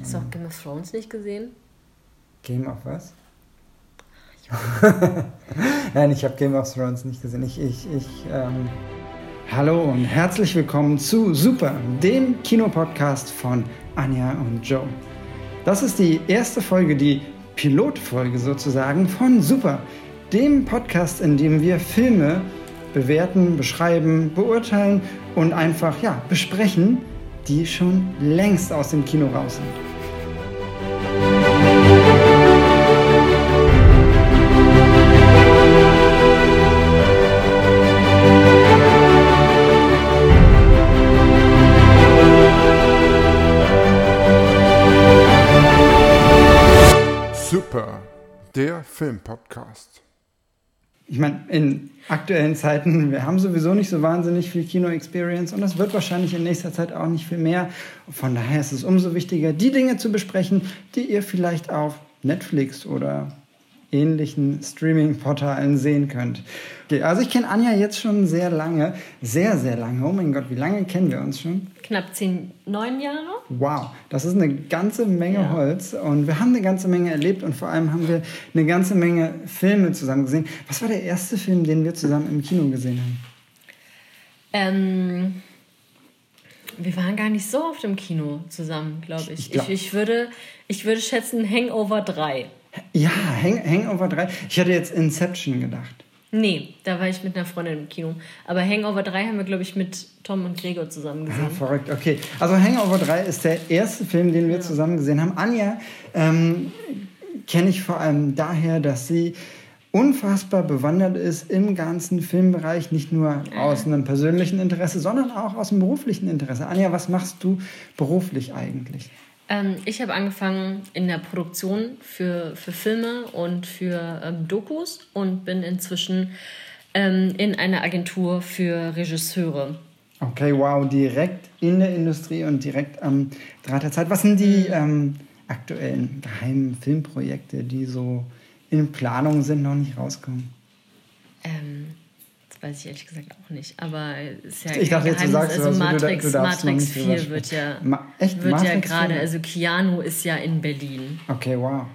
Hast du auch Game of Thrones nicht gesehen? Game of was? Nein, ich habe Game of Thrones nicht gesehen. Ich, ich, ich, ähm Hallo und herzlich willkommen zu Super, dem Kinopodcast von Anja und Joe. Das ist die erste Folge, die Pilotfolge sozusagen von Super, dem Podcast, in dem wir Filme bewerten, beschreiben, beurteilen und einfach ja, besprechen, die schon längst aus dem Kino raus sind. Super, der Filmpodcast. Ich meine, in aktuellen Zeiten, wir haben sowieso nicht so wahnsinnig viel Kino-Experience und das wird wahrscheinlich in nächster Zeit auch nicht viel mehr. Von daher ist es umso wichtiger, die Dinge zu besprechen, die ihr vielleicht auf Netflix oder ähnlichen Streaming-Portalen sehen könnt. Okay, also ich kenne Anja jetzt schon sehr lange, sehr, sehr lange. Oh mein Gott, wie lange kennen wir uns schon? Knapp zehn, neun Jahre. Wow, das ist eine ganze Menge ja. Holz und wir haben eine ganze Menge erlebt und vor allem haben wir eine ganze Menge Filme zusammen gesehen. Was war der erste Film, den wir zusammen im Kino gesehen haben? Ähm, wir waren gar nicht so oft im Kino zusammen, glaube ich. Ich, glaub, ich. ich, würde, ich würde schätzen Hangover 3. Ja, Hang Hangover 3. Ich hatte jetzt Inception gedacht. Nee, da war ich mit einer Freundin im Kino. Aber Hangover 3 haben wir, glaube ich, mit Tom und Gregor zusammen gesehen. Ah, verrückt, okay. Also Hangover 3 ist der erste Film, den wir ja. zusammen gesehen haben. Anja ähm, kenne ich vor allem daher, dass sie unfassbar bewandert ist im ganzen Filmbereich, nicht nur aus einem persönlichen Interesse, sondern auch aus dem beruflichen Interesse. Anja, was machst du beruflich eigentlich? Ähm, ich habe angefangen in der Produktion für, für Filme und für ähm, Dokus und bin inzwischen ähm, in einer Agentur für Regisseure. Okay, wow, direkt in der Industrie und direkt am Draht der Zeit. Was sind die mhm. ähm, aktuellen geheimen Filmprojekte, die so in Planung sind, noch nicht rauskommen? Ähm, weiß ich ehrlich gesagt auch nicht. Aber ist ja ich dachte. Jetzt, du sagst, also Matrix, du, du Matrix 4 wird ja, Ma echt? wird ja gerade, also Keanu ist ja in Berlin. Okay, wow.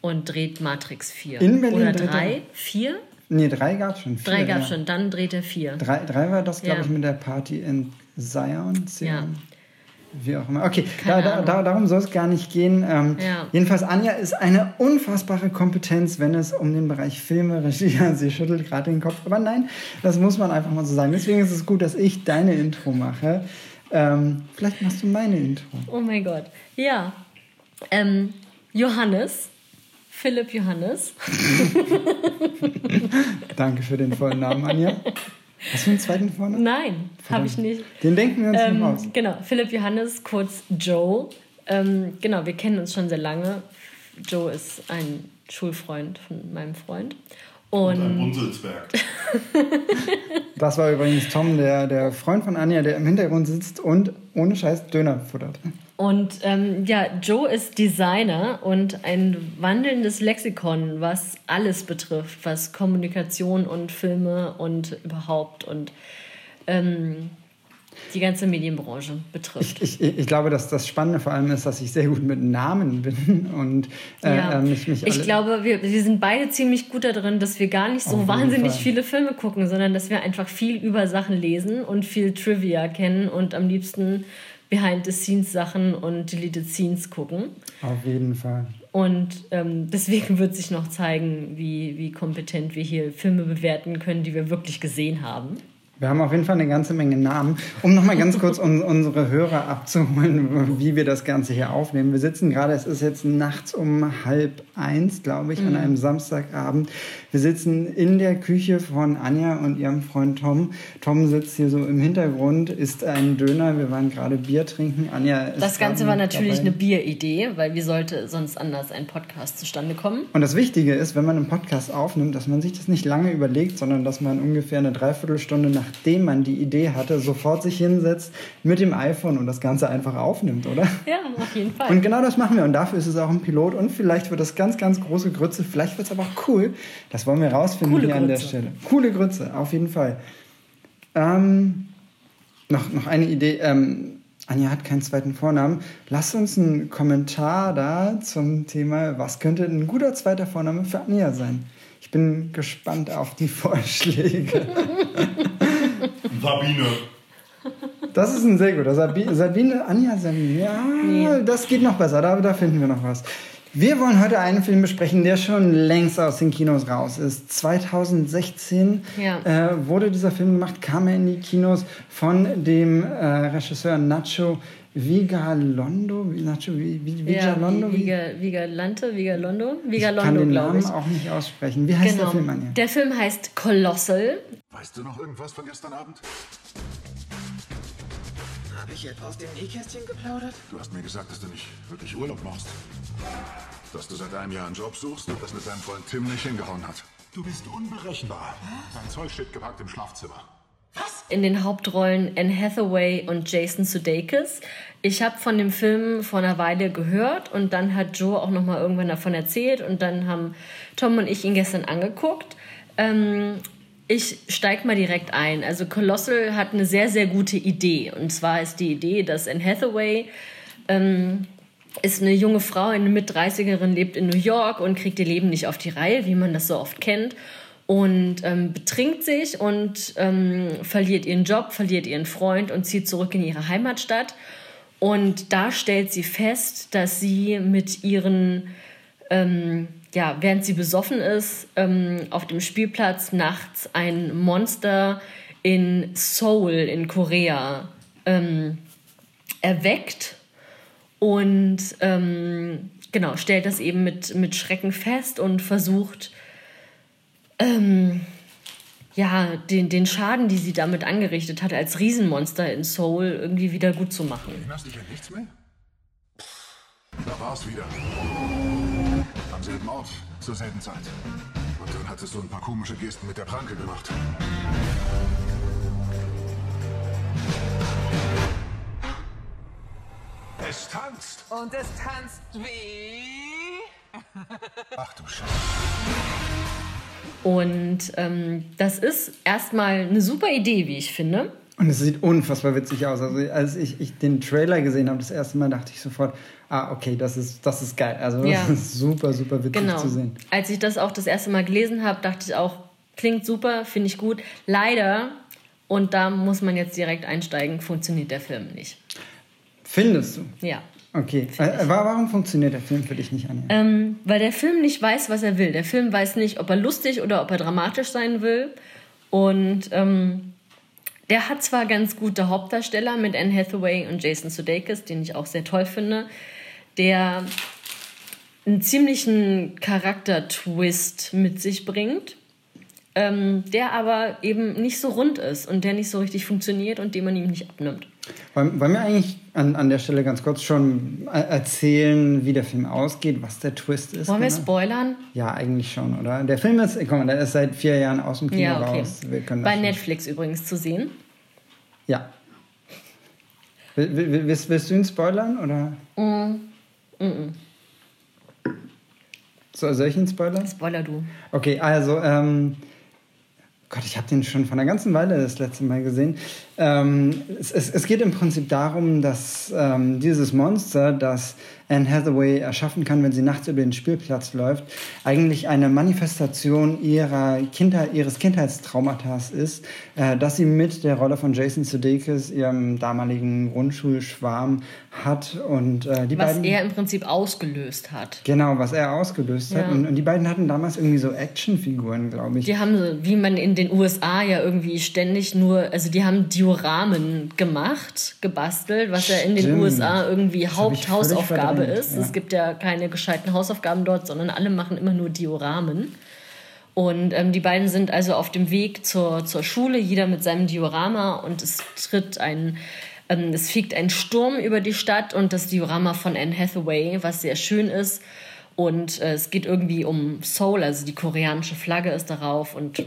Und dreht Matrix 4. In Berlin? Oder 3? 4? Nee, 3 gab es schon. Vier, drei gab es ja. schon, dann dreht er 4. 3 war das, glaube ja. ich, mit der Party in Zion. Zion. Ja. Wie auch immer. Okay, da, da, da, darum soll es gar nicht gehen. Ähm, ja. Jedenfalls, Anja ist eine unfassbare Kompetenz, wenn es um den Bereich Filme, Regie, sie schüttelt gerade den Kopf. Aber nein, das muss man einfach mal so sagen. Deswegen ist es gut, dass ich deine Intro mache. Ähm, vielleicht machst du meine Intro. Oh mein Gott. Ja. Ähm, Johannes. Philipp Johannes. Danke für den vollen Namen, Anja. Hast du einen zweiten vorne? Nein, habe ich nicht. Den denken wir uns ähm, noch aus. Genau, Philipp Johannes, kurz Joe. Ähm, genau, wir kennen uns schon sehr lange. Joe ist ein Schulfreund von meinem Freund. Und, und ein Bunzelsberg. das war übrigens Tom, der, der Freund von Anja, der im Hintergrund sitzt und ohne Scheiß Döner futtert. Und ähm, ja, Joe ist Designer und ein wandelndes Lexikon, was alles betrifft, was Kommunikation und Filme und überhaupt und ähm, die ganze Medienbranche betrifft. Ich, ich, ich, glaube, dass das Spannende vor allem ist, dass ich sehr gut mit Namen bin und äh, ja. mich, mich Ich glaube, wir, wir sind beide ziemlich gut darin, dass wir gar nicht so wahnsinnig viele Filme gucken, sondern dass wir einfach viel über Sachen lesen und viel Trivia kennen und am liebsten Behind-the-Scenes-Sachen und Deleted Scenes gucken. Auf jeden Fall. Und ähm, deswegen wird sich noch zeigen, wie, wie kompetent wir hier Filme bewerten können, die wir wirklich gesehen haben. Wir haben auf jeden Fall eine ganze Menge Namen. Um nochmal ganz kurz un unsere Hörer abzuholen, wie wir das Ganze hier aufnehmen. Wir sitzen gerade, es ist jetzt nachts um halb eins, glaube ich, mhm. an einem Samstagabend. Wir sitzen in der Küche von Anja und ihrem Freund Tom. Tom sitzt hier so im Hintergrund, isst einen Döner. Wir waren gerade Bier trinken. Anja ist Das Ganze war natürlich dabei. eine Bieridee, weil wie sollte sonst anders ein Podcast zustande kommen? Und das Wichtige ist, wenn man einen Podcast aufnimmt, dass man sich das nicht lange überlegt, sondern dass man ungefähr eine Dreiviertelstunde nach nachdem man die Idee hatte, sofort sich hinsetzt mit dem iPhone und das Ganze einfach aufnimmt, oder? Ja, auf jeden Fall. Und genau das machen wir und dafür ist es auch ein Pilot und vielleicht wird das ganz, ganz große Grütze, vielleicht wird es aber auch cool. Das wollen wir rausfinden Coole hier Grütze. an der Stelle. Coole Grütze, auf jeden Fall. Ähm, noch, noch eine Idee. Ähm, Anja hat keinen zweiten Vornamen. Lasst uns einen Kommentar da zum Thema, was könnte ein guter zweiter Vorname für Anja sein. Ich bin gespannt auf die Vorschläge. Sabine. Das ist ein sehr guter. Sabine, Sabine Anja, Sabine. Ja, nee. das geht noch besser. Da, da finden wir noch was. Wir wollen heute einen Film besprechen, der schon längst aus den Kinos raus ist. 2016 ja. äh, wurde dieser Film gemacht, kam er in die Kinos von dem äh, Regisseur Nacho Vigalondo, Nacho Vigalondo, ja, Vigalante, Vigalondo, Vigalondo, ich kann den Namen auch nicht aussprechen. Wie heißt genau. der Film, Anja? Der Film heißt Colossal. Weißt du noch irgendwas von gestern Abend? Habe ich etwa aus dem Nähkästchen geplaudert? Du hast mir gesagt, dass du nicht wirklich Urlaub machst. Dass du seit einem Jahr einen Job suchst und das mit deinem Freund Tim nicht hingehauen hat. Du bist unberechenbar. Dein Zeug steht gepackt im Schlafzimmer. Was? In den Hauptrollen Anne Hathaway und Jason Sudeikis. Ich habe von dem Film vor einer Weile gehört und dann hat Joe auch noch mal irgendwann davon erzählt und dann haben Tom und ich ihn gestern angeguckt. Ähm, ich steige mal direkt ein. Also Colossal hat eine sehr, sehr gute Idee. Und zwar ist die Idee, dass Anne Hathaway ähm, ist eine junge Frau, eine Mit-30erin, lebt in New York und kriegt ihr Leben nicht auf die Reihe, wie man das so oft kennt. Und ähm, betrinkt sich und ähm, verliert ihren Job, verliert ihren Freund und zieht zurück in ihre Heimatstadt. Und da stellt sie fest, dass sie mit ihren ähm, ja, während sie besoffen ist, ähm, auf dem Spielplatz nachts ein Monster in Seoul in Korea ähm, erweckt und ähm, genau stellt das eben mit, mit Schrecken fest und versucht ähm, ja den, den Schaden, die sie damit angerichtet hat als Riesenmonster in Seoul irgendwie wieder gut zu machen. Erinnerst dich an nichts mehr? Da war es wieder. Selben Ort, zur selben Zeit. Und dann hattest du ein paar komische Gesten mit der Pranke gemacht. Es tanzt. Und es tanzt wie... Ach du Scheiße. Und ähm, das ist erstmal eine super Idee, wie ich finde. Und es sieht unfassbar witzig aus. Also als ich, ich den Trailer gesehen habe, das erste Mal dachte ich sofort, ah, okay, das ist, das ist geil. Also das ja. ist super, super witzig genau. zu sehen. Als ich das auch das erste Mal gelesen habe, dachte ich auch, klingt super, finde ich gut. Leider, und da muss man jetzt direkt einsteigen, funktioniert der Film nicht. Findest du? Ja. Okay. Äh, warum funktioniert der Film für dich nicht, Anja? Ähm, weil der Film nicht weiß, was er will. Der Film weiß nicht, ob er lustig oder ob er dramatisch sein will. Und ähm, der hat zwar ganz gute Hauptdarsteller mit Anne Hathaway und Jason Sudeikis, den ich auch sehr toll finde der einen ziemlichen Charaktertwist mit sich bringt, ähm, der aber eben nicht so rund ist und der nicht so richtig funktioniert und den man ihm nicht abnimmt. Wollen, wollen wir eigentlich an, an der Stelle ganz kurz schon erzählen, wie der Film ausgeht, was der Twist ist? Wollen genau? wir spoilern? Ja, eigentlich schon, oder? Der Film ist, komm, der ist seit vier Jahren aus dem Kino ja, okay. raus. Bei Netflix übrigens zu sehen. Ja. Willst, willst du ihn spoilern, oder? Mm. Mm -mm. So, soll ich ihn spoilern? Spoiler du. Okay, also, ähm, Gott, ich habe den schon vor einer ganzen Weile das letzte Mal gesehen. Ähm, es, es, es, geht im Prinzip darum, dass ähm, dieses Monster, das Anne Hathaway erschaffen kann, wenn sie nachts über den Spielplatz läuft, eigentlich eine Manifestation ihrer Kindheit, ihres Kindheitstraumatas ist, äh, dass sie mit der Rolle von Jason Sudeikis, ihrem damaligen Grundschulschwarm, hat und äh, die was beiden... er im Prinzip ausgelöst hat. Genau, was er ausgelöst ja. hat. Und, und, die beiden hatten damals irgendwie so Actionfiguren, glaube ich. Die haben, so, wie man in den USA ja irgendwie ständig nur, also die haben Dioramen gemacht, gebastelt, was ja in den USA irgendwie das Haupthausaufgabe ist. Ja. Es gibt ja keine gescheiten Hausaufgaben dort, sondern alle machen immer nur Dioramen. Und ähm, die beiden sind also auf dem Weg zur, zur Schule, jeder mit seinem Diorama und es tritt ein ähm, es fegt ein Sturm über die Stadt und das Diorama von Anne Hathaway, was sehr schön ist. Und äh, es geht irgendwie um Seoul, also die koreanische Flagge ist darauf und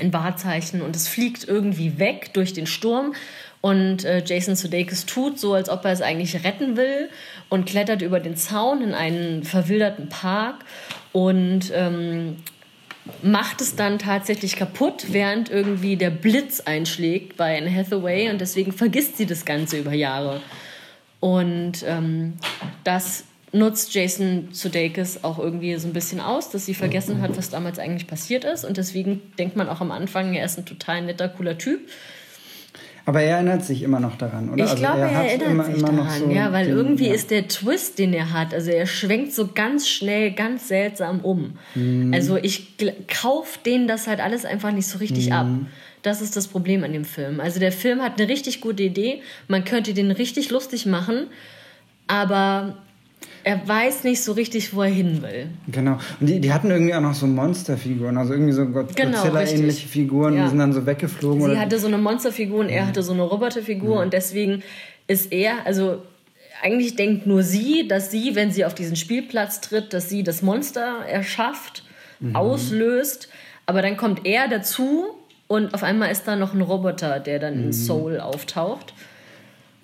ein Wahrzeichen. Und es fliegt irgendwie weg durch den Sturm. Und äh, Jason Sudeikis tut so, als ob er es eigentlich retten will und klettert über den Zaun in einen verwilderten Park. Und ähm, macht es dann tatsächlich kaputt, während irgendwie der Blitz einschlägt bei Anne Hathaway und deswegen vergisst sie das Ganze über Jahre. Und ähm, das nutzt Jason Sudeikis auch irgendwie so ein bisschen aus, dass sie vergessen hat, was damals eigentlich passiert ist. Und deswegen denkt man auch am Anfang, er ist ein total netter, cooler Typ. Aber er erinnert sich immer noch daran, oder? Ich Also glaube, er, hat erinnert immer- sich immer noch daran, so ja, weil den- irgendwie ja. ist der Twist, den er hat, also er schwenkt so ganz schnell, ganz seltsam um. Mhm. Also ich gl- kauf denen das halt alles einfach nicht so richtig Mhm. ab. Das ist das Problem an dem Film. Also der Film hat eine richtig gute Idee, man könnte den richtig lustig machen, aber er weiß nicht so richtig, wo er hin will. Genau. Und die, die hatten irgendwie auch noch so Monsterfiguren, also irgendwie so God- Genau, Godzilla-ähnliche richtig. Figuren, Ja. die sind dann so weggeflogen. Sie oder hatte so eine Monsterfigur und er hatte so eine Roboterfigur und deswegen ist er, also eigentlich denkt nur sie, dass sie, wenn sie auf diesen Spielplatz tritt, dass sie das Monster erschafft, auslöst, aber dann kommt er dazu und auf einmal ist da noch ein Roboter, der dann in Soul auftaucht.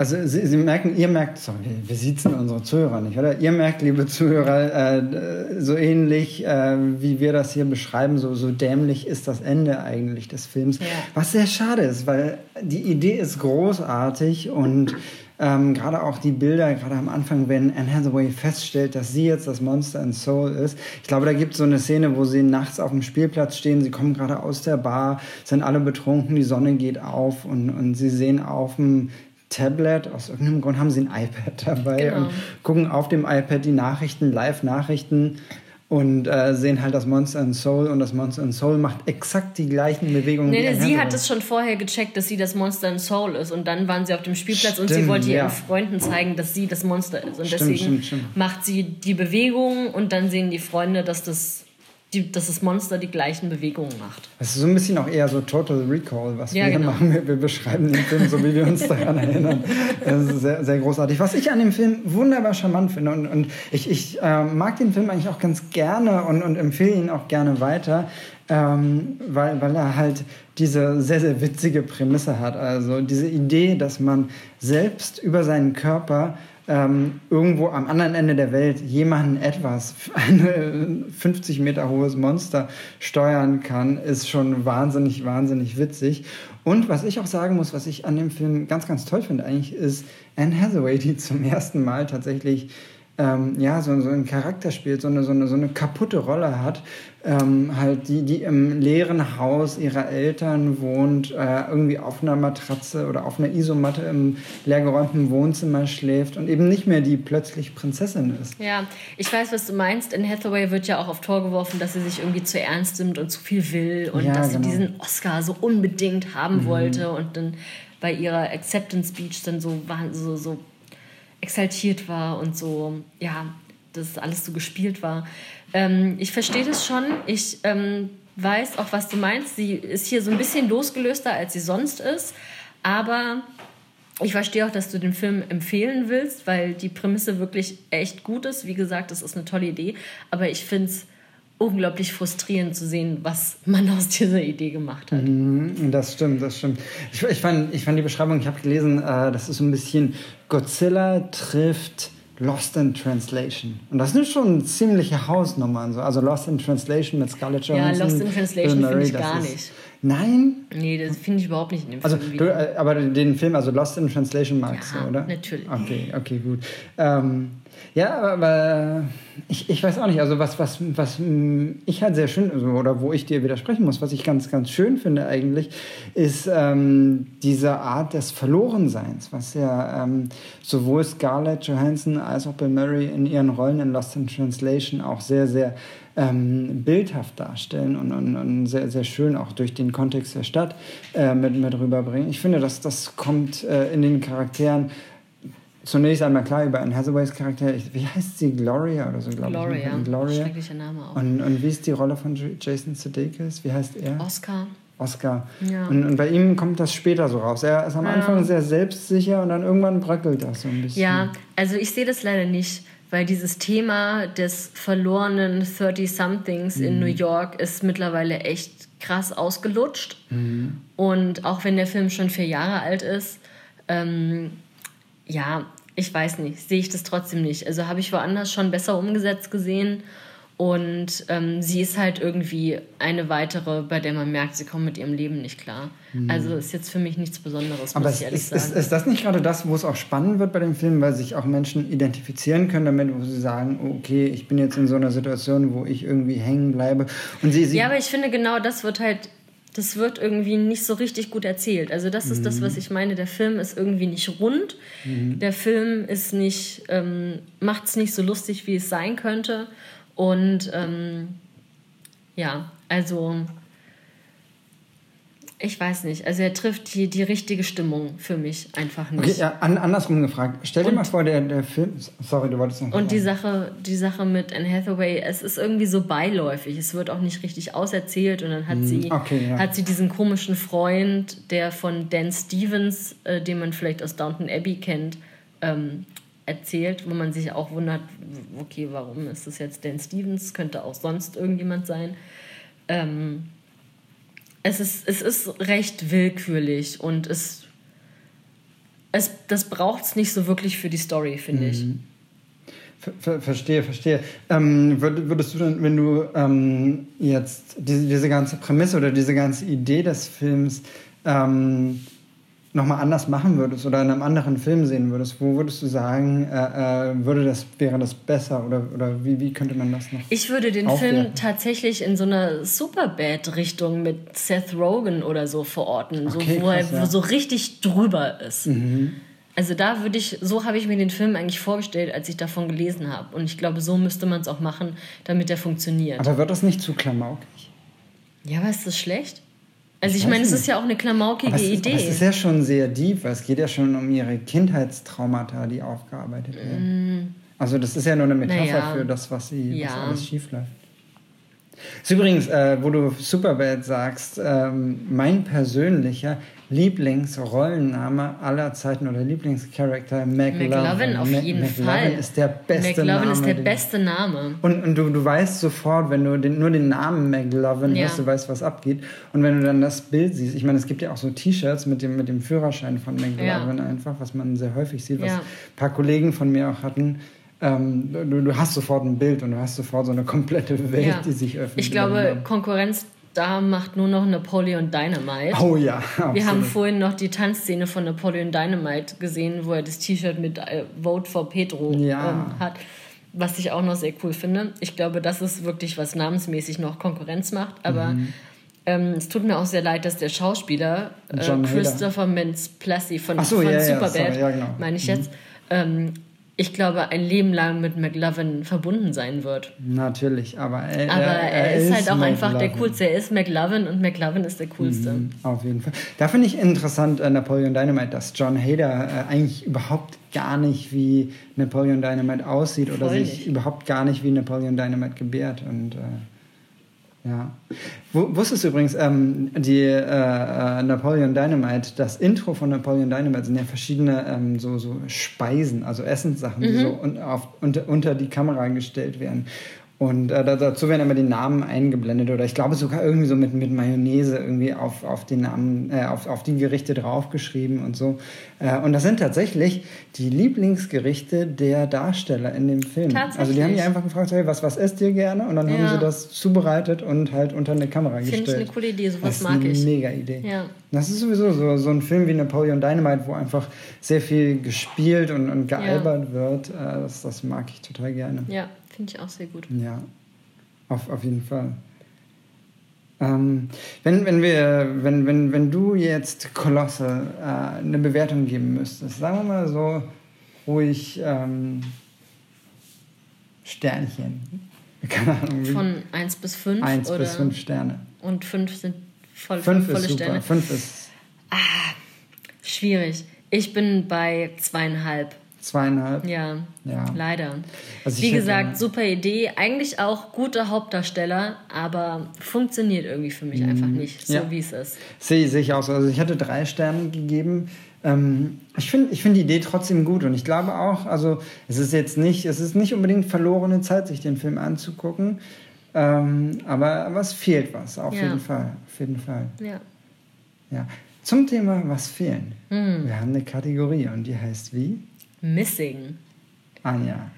Also Sie, Sie merken, ihr merkt, sorry, wir- sitzen unsere Zuhörer nicht, oder? Ihr merkt, liebe Zuhörer, äh, so ähnlich äh, wie wir das hier beschreiben, so, so dämlich ist das Ende eigentlich des Films. Ja. Was sehr schade ist, weil die Idee ist großartig und ähm, gerade auch die Bilder, gerade am Anfang, wenn Anne Hathaway feststellt, dass sie jetzt das Monster in Soul ist. Ich glaube, da gibt es so eine Szene, wo sie nachts auf dem Spielplatz stehen, sie kommen gerade aus der Bar, sind alle betrunken, die Sonne geht auf und, und sie sehen auf dem Tablet, aus irgendeinem Grund haben sie ein iPad dabei Genau. und gucken auf dem iPad die Nachrichten, Live-Nachrichten und äh, sehen halt das Monster in Soul und das Monster in Soul macht exakt die gleichen Bewegungen Nee, wie nee, sie hat es schon vorher gecheckt, dass sie das Monster in Soul ist und dann waren sie auf dem Spielplatz und sie Stimmt, wollte ja. ihren Freunden zeigen, dass sie das Monster ist. Und Stimmt, deswegen stimmt, stimmt. macht sie die Bewegungen und dann sehen die Freunde, dass das, die, dass das Monster die gleichen Bewegungen macht. Das ist so ein bisschen auch eher so Total Recall, was Ja, wir hier genau. machen. Wir, wir beschreiben den Film so, wie wir uns daran erinnern. Das ist sehr, sehr großartig. Was ich an dem Film wunderbar charmant finde und, und ich, ich äh, mag den Film eigentlich auch ganz gerne und, und empfehle ihn auch gerne weiter, ähm, weil, weil er halt diese sehr, sehr witzige Prämisse hat. Also diese Idee, dass man selbst über seinen Körper ähm, irgendwo am anderen Ende der Welt jemanden etwas, ein 50 Meter hohes Monster steuern kann, ist schon wahnsinnig, wahnsinnig witzig. Und was ich auch sagen muss, was ich an dem Film ganz, ganz toll finde eigentlich, ist Anne Hathaway, die zum ersten Mal tatsächlich ähm, ja, so, so einen Charakter spielt, so eine, so eine, so eine kaputte Rolle hat, ähm, halt die, die im leeren Haus ihrer Eltern wohnt, äh, irgendwie auf einer Matratze oder auf einer Isomatte im leergeräumten Wohnzimmer schläft und eben nicht mehr die plötzlich Prinzessin ist. Ja, ich weiß, was du meinst. In Hathaway wird ja auch auf Tor geworfen, dass sie sich irgendwie zu ernst nimmt und zu viel will und Ja, dass sie genau. diesen Oscar so unbedingt haben wollte und dann bei ihrer Acceptance Speech dann so, so, so exaltiert war und so, ja, dass alles so gespielt war. Ähm, ich verstehe das schon. Ich ähm, weiß auch, was du meinst. Sie ist hier so ein bisschen losgelöster, als sie sonst ist. Aber ich verstehe auch, dass du den Film empfehlen willst, weil die Prämisse wirklich echt gut ist. Wie gesagt, das ist eine tolle Idee. Aber ich finde es unglaublich frustrierend zu sehen, was man aus dieser Idee gemacht hat. Mhm, Das stimmt, das stimmt. Ich, ich, fand, ich fand die Beschreibung, ich habe gelesen, äh, das ist so ein bisschen Godzilla trifft Lost in Translation. Und das ist schon eine ziemliche Hausnummer. und So. Also Lost in Translation mit Scarlett Ja, Johansson. Lost in Translation finde ich gar ist- nicht. Nein? Nee, das finde ich überhaupt nicht in dem Also, Film du, äh, aber den Film, also Lost in Translation magst Ja, du, oder? natürlich. Okay, okay, gut. Ähm, ja, aber, ich, ich weiß auch nicht, also was, was, was ich halt sehr schön, also, oder wo ich dir widersprechen muss, was ich ganz, ganz schön finde eigentlich, ist ähm, diese Art des Verlorenseins, was ja ähm, sowohl Scarlett Johansson als auch Bill Murray in ihren Rollen in Lost in Translation auch sehr, sehr ähm, bildhaft darstellen und, und, und sehr, sehr schön auch durch den Kontext der Stadt äh, mit, mit rüberbringen. Ich finde, dass das kommt äh, in den Charakteren zunächst einmal klar über Anne Hathaways Charakter. Ich, wie heißt sie? Gloria oder so, glaube ich. Gloria. ne? Gloria. Schrecklicher Name auch. Und, und wie ist die Rolle von Jason Sudeikis? Wie heißt er? Oscar. Oscar. Ja. Und, und bei ihm kommt das später so raus. Er ist am Ja. Anfang sehr selbstsicher und dann irgendwann bröckelt das so ein bisschen. Ja, also ich sehe das leider nicht, weil dieses Thema des verlorenen 30-somethings in New York ist mittlerweile echt krass ausgelutscht. Und auch wenn der Film schon vier Jahre alt ist, ähm, ja, ich weiß nicht, sehe ich das trotzdem nicht. Also habe ich woanders schon besser umgesetzt gesehen. Und ähm, sie ist halt irgendwie eine weitere, bei der man merkt, sie kommt mit ihrem Leben nicht klar. Also ist jetzt für mich nichts Besonderes, Aber muss ist, ich ehrlich ist, ist, sagen. ist das nicht gerade das, wo es auch spannend wird bei dem Film, weil sich auch Menschen identifizieren können damit, wo sie sagen, okay, ich bin jetzt in so einer Situation, wo ich irgendwie hängen bleibe. Und sie, sie Ja, aber ich finde genau das wird halt, das wird irgendwie nicht so richtig gut erzählt. Also das ist das, was ich meine. Der Film ist irgendwie nicht rund. Der Film ist nicht, ähm, macht es nicht so lustig, wie es sein könnte. Und ähm, ja, also ich weiß nicht. Also er trifft die, die richtige Stimmung für mich einfach nicht. okay, ja, an, andersrum gefragt. Stell dir Und- mal vor, der, der Film. Sorry, du wolltest noch Und die. Sache, die Sache mit Anne Hathaway, es ist irgendwie so beiläufig. Es wird auch nicht richtig auserzählt und dann hat sie, Hm, okay, ja. hat sie diesen komischen Freund, der von Dan Stevens, äh, den man vielleicht aus Downton Abbey kennt, ähm, erzählt, wo man sich auch wundert, okay, warum ist das jetzt Dan Stevens? Könnte auch sonst irgendjemand sein. Ähm, es, ist, es ist recht willkürlich und es, es das braucht es nicht so wirklich für die Story, finde ich. Ver, ver, verstehe, verstehe. Ähm, würd- würdest du denn, wenn du ähm, jetzt diese, diese ganze Prämisse oder diese ganze Idee des Films ähm, nochmal anders machen würdest oder in einem anderen Film sehen würdest, wo würdest du sagen, äh, äh, würde das, wäre das besser oder, oder wie, wie könnte man das noch? Ich würde den Aufwerten. Film tatsächlich in so einer Superbad-Richtung mit Seth Rogen oder so verorten, Okay, so, wo er krass, ja. Mhm. wo so richtig drüber ist. Also da würde ich, so habe ich mir den Film eigentlich vorgestellt, als ich davon gelesen habe. Und ich glaube, so müsste man es auch machen, damit er funktioniert. Aber wird das nicht zu klamaukig? ja, aber ist das schlecht? Also ich, meine, es ist ja auch eine klamaukige es, Idee. es ist ja schon sehr deep, weil es geht ja schon um ihre Kindheitstraumata, die aufgearbeitet werden. Also das ist ja nur eine Metapher Mm. Naja. für das, was, sie, was Ja. alles schief läuft. Ist übrigens, äh, wo du Superbad sagst, ähm, mein persönlicher Lieblingsrollenname aller Zeiten oder Lieblingscharakter McLovin. McLovin auf Ma- jeden McLovin Fall. ist der beste McLovin Name. ist der beste Name. Und, und du, du weißt sofort, wenn du den, nur den Namen McLovin Ja. hörst, du weißt, was abgeht. Und wenn du dann das Bild siehst, ich meine, es gibt ja auch so T-Shirts mit dem, mit dem Führerschein von McLovin einfach, was man sehr häufig sieht, was Ja. ein paar Kollegen von mir auch hatten. Ähm, du, du hast sofort ein Bild und du hast sofort so eine komplette Welt, Ja. die sich öffnet. Ich glaube, Konkurrenz da macht nur noch Napoleon Dynamite. Oh ja, absolut. Wir haben vorhin noch die Tanzszene von Napoleon Dynamite gesehen, wo er das T-Shirt mit äh, Vote for Pedro Ja. ähm, hat, was ich auch noch sehr cool finde. Ich glaube, das ist wirklich, was namensmäßig noch Konkurrenz macht. Aber Mhm. ähm, es tut mir auch sehr leid, dass der Schauspieler äh. Christopher Mintz-Plassey von, Ach so, von ja, ja, Superbad, sorry, ja, genau. meine ich jetzt, ähm, ich glaube, ein Leben lang mit McLovin verbunden sein wird. Natürlich, aber er, Aber er, ist halt auch einfach der McLovin. Coolste. Er ist McLovin und McLovin ist der Coolste. Mhm, Auf jeden Fall. Da finde ich interessant äh, Napoleon Dynamite, dass John Hader äh, eigentlich überhaupt gar nicht wie Napoleon Dynamite aussieht oder Voll sich nicht. überhaupt gar nicht wie Napoleon Dynamite gebärt. Und äh, ja. Wusstest du übrigens, ähm, die äh, äh, Napoleon Dynamite, das Intro von Napoleon Dynamite sind ja verschiedene ähm, so, so Speisen, also Essenssachen, die so un, auf, unter, unter die Kamera gestellt werden. Und äh, da- dazu werden immer die Namen eingeblendet oder ich glaube sogar irgendwie so mit, mit Mayonnaise irgendwie auf, auf die Namen, äh, auf, auf die Gerichte draufgeschrieben und so. Äh, und das sind tatsächlich die Lieblingsgerichte der Darsteller in dem Film. Tatsächlich? Also die haben die einfach gefragt, hey, was, was esst ihr gerne? Und dann haben Ja. sie das zubereitet und halt unter eine Kamera Finde gestellt. ich eine coole Idee, sowas das ist mag eine ich. mega Idee. Ja. Das ist sowieso so, so ein Film wie Napoleon Dynamite, wo einfach sehr viel gespielt und, und gealbert wird. Äh, das, das mag ich total gerne. Ja, finde ich auch sehr gut. Ja, auf, auf jeden Fall. Ähm, wenn, wenn, wir, wenn, wenn, wenn du jetzt Kolosse äh, eine Bewertung geben müsstest, sagen wir mal so ruhig ähm, Sternchen. Keine Ahnung, wie. Von 1 bis 5 eins oder bis fünf Sterne. und 5 sind voll, Fünf volle ist super. Sterne. Fünf ist Schwierig. Ich bin bei zweieinhalb. Zweieinhalb. Ja, Ja. leider. Also Wie gesagt, super Idee. Eigentlich auch gute Hauptdarsteller, aber funktioniert irgendwie für mich einfach nicht, so Mhm. Ja. wie es ist. Sehe sehe ich auch so. Also ich hatte drei Sterne gegeben. Ähm, ich finde ich find die Idee trotzdem gut und ich glaube auch, also es ist jetzt nicht, es ist nicht unbedingt verlorene Zeit, sich den Film anzugucken. Ähm, aber, aber es fehlt was, auf Ja. jeden Fall. Auf jeden Fall. Ja. Ja. Zum Thema Was fehlen. Hm. Wir haben eine Kategorie und die heißt wie? Missing. Anja.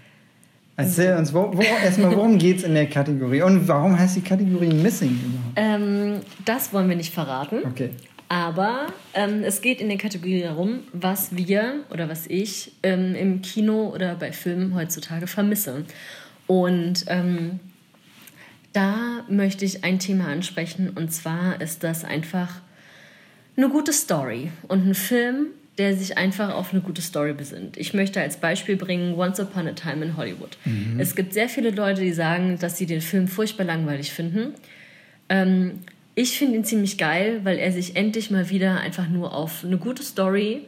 Erzähl uns, wo, wo, erstmal, worum geht es in der Kategorie? Und warum heißt die Kategorie Missing überhaupt? Ähm, das wollen wir nicht verraten. Okay. Aber ähm, es geht in der Kategorie darum, was wir oder was ich ähm, im Kino oder bei Filmen heutzutage vermisse. Und ähm, da möchte ich ein Thema ansprechen und zwar ist das einfach eine gute Story und ein Film, der sich einfach auf eine gute Story besinnt. Ich möchte als Beispiel bringen Once Upon a Time in Hollywood. Es gibt sehr viele Leute, die sagen, dass sie den Film furchtbar langweilig finden. Ähm, ich finde ihn ziemlich geil, weil er sich endlich mal wieder einfach nur auf eine gute Story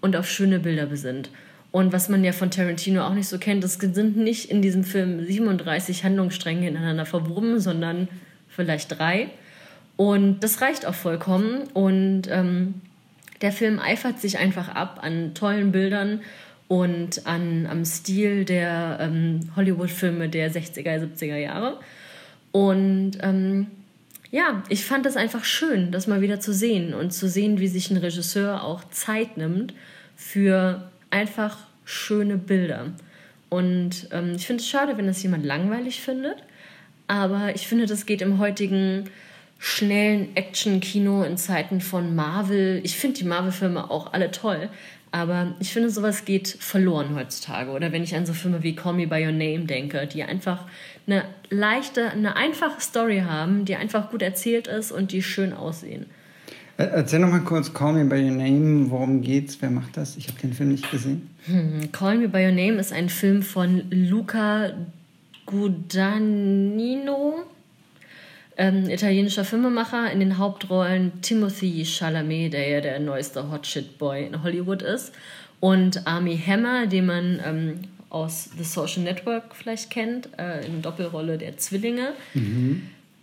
und auf schöne Bilder besinnt. Und was man ja von Tarantino auch nicht so kennt, es sind nicht in diesem Film 37 Handlungsstränge ineinander verwoben, sondern vielleicht drei. Und das reicht auch vollkommen. Und ähm, der Film eifert sich einfach ab an tollen Bildern und an, am Stil der ähm, Hollywood-Filme der 60er, 70er Jahre. Und ähm, ja, ich fand es einfach schön, das mal wieder zu sehen und zu sehen, wie sich ein Regisseur auch Zeit nimmt für einfach schöne Bilder. Und ähm, ich finde es schade, wenn das jemand langweilig findet, aber ich finde, das geht im heutigen schnellen Action-Kino in Zeiten von Marvel. Ich finde die Marvel-Filme auch alle toll, aber ich finde, sowas geht verloren heutzutage. Oder wenn ich an so Filme wie Call Me By Your Name denke, die einfach eine leichte, eine einfache Story haben, die einfach gut erzählt ist und die schön aussehen. Äh, Erzähl noch mal kurz Call Me By Your Name, worum geht's, wer macht das? Ich habe den Film nicht gesehen. Hm, Call Me By Your Name ist ein Film von Luca Guadagnino, ähm, italienischer Filmemacher. In den Hauptrollen Timothy Chalamet, der ja der neueste Hot Shit Boy in Hollywood ist, und Army Hammer, den man ähm, aus The Social Network vielleicht kennt, äh, in Doppelrolle der Zwillinge.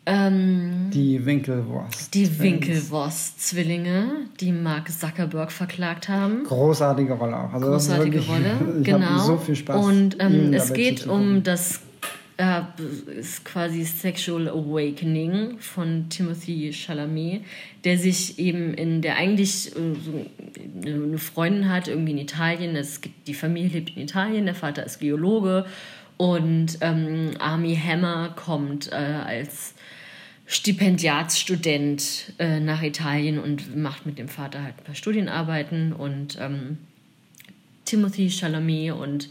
Ähm, Die Winkelwurst. die Winkelwurst-Zwillinge, die Mark Zuckerberg verklagt haben. Großartige Rolle auch. Also großartige wirklich, Rolle, genau. so viel Spaß. Und ähm, es geht um das äh, ist quasi Sexual Awakening von Timothy Chalamet, der sich eben in der eigentlich äh, so eine Freundin hat, irgendwie in Italien. Es gibt die Familie lebt in Italien, der Vater ist Geologe und ähm, Army Hammer kommt äh, als Stipendiatsstudent äh, nach Italien und macht mit dem Vater halt ein paar Studienarbeiten und ähm, Timothy Chalamet und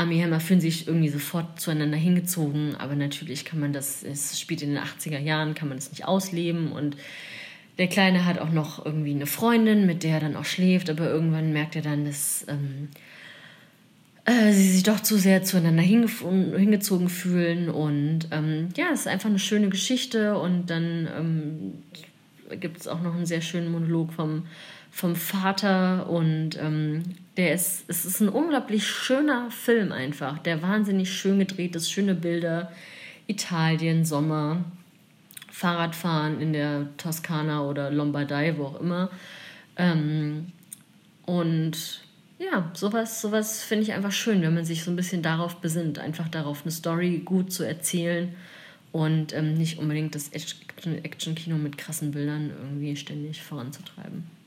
Armie Hammer fühlen sich irgendwie sofort zueinander hingezogen, aber natürlich kann man das, es spielt in den 80er Jahren, kann man das nicht ausleben und der Kleine hat auch noch irgendwie eine Freundin, mit der er dann auch schläft, aber irgendwann merkt er dann, dass ähm, äh, sie sich doch zu sehr zueinander hingezogen fühlen und ähm, ja, es ist einfach eine schöne Geschichte und dann ähm, gibt es auch noch einen sehr schönen Monolog vom, vom Vater und ähm, der ist, es ist ein unglaublich schöner Film einfach, der wahnsinnig schön gedreht ist, schöne Bilder, Italien, Sommer, Fahrradfahren in der Toskana oder Lombardei, wo auch immer. Ähm, und ja, sowas, sowas finde ich einfach schön, wenn man sich so ein bisschen darauf besinnt, einfach darauf eine Story gut zu erzählen und ähm, nicht unbedingt das Action- Action-Kino mit krassen Bildern irgendwie ständig voranzutreiben.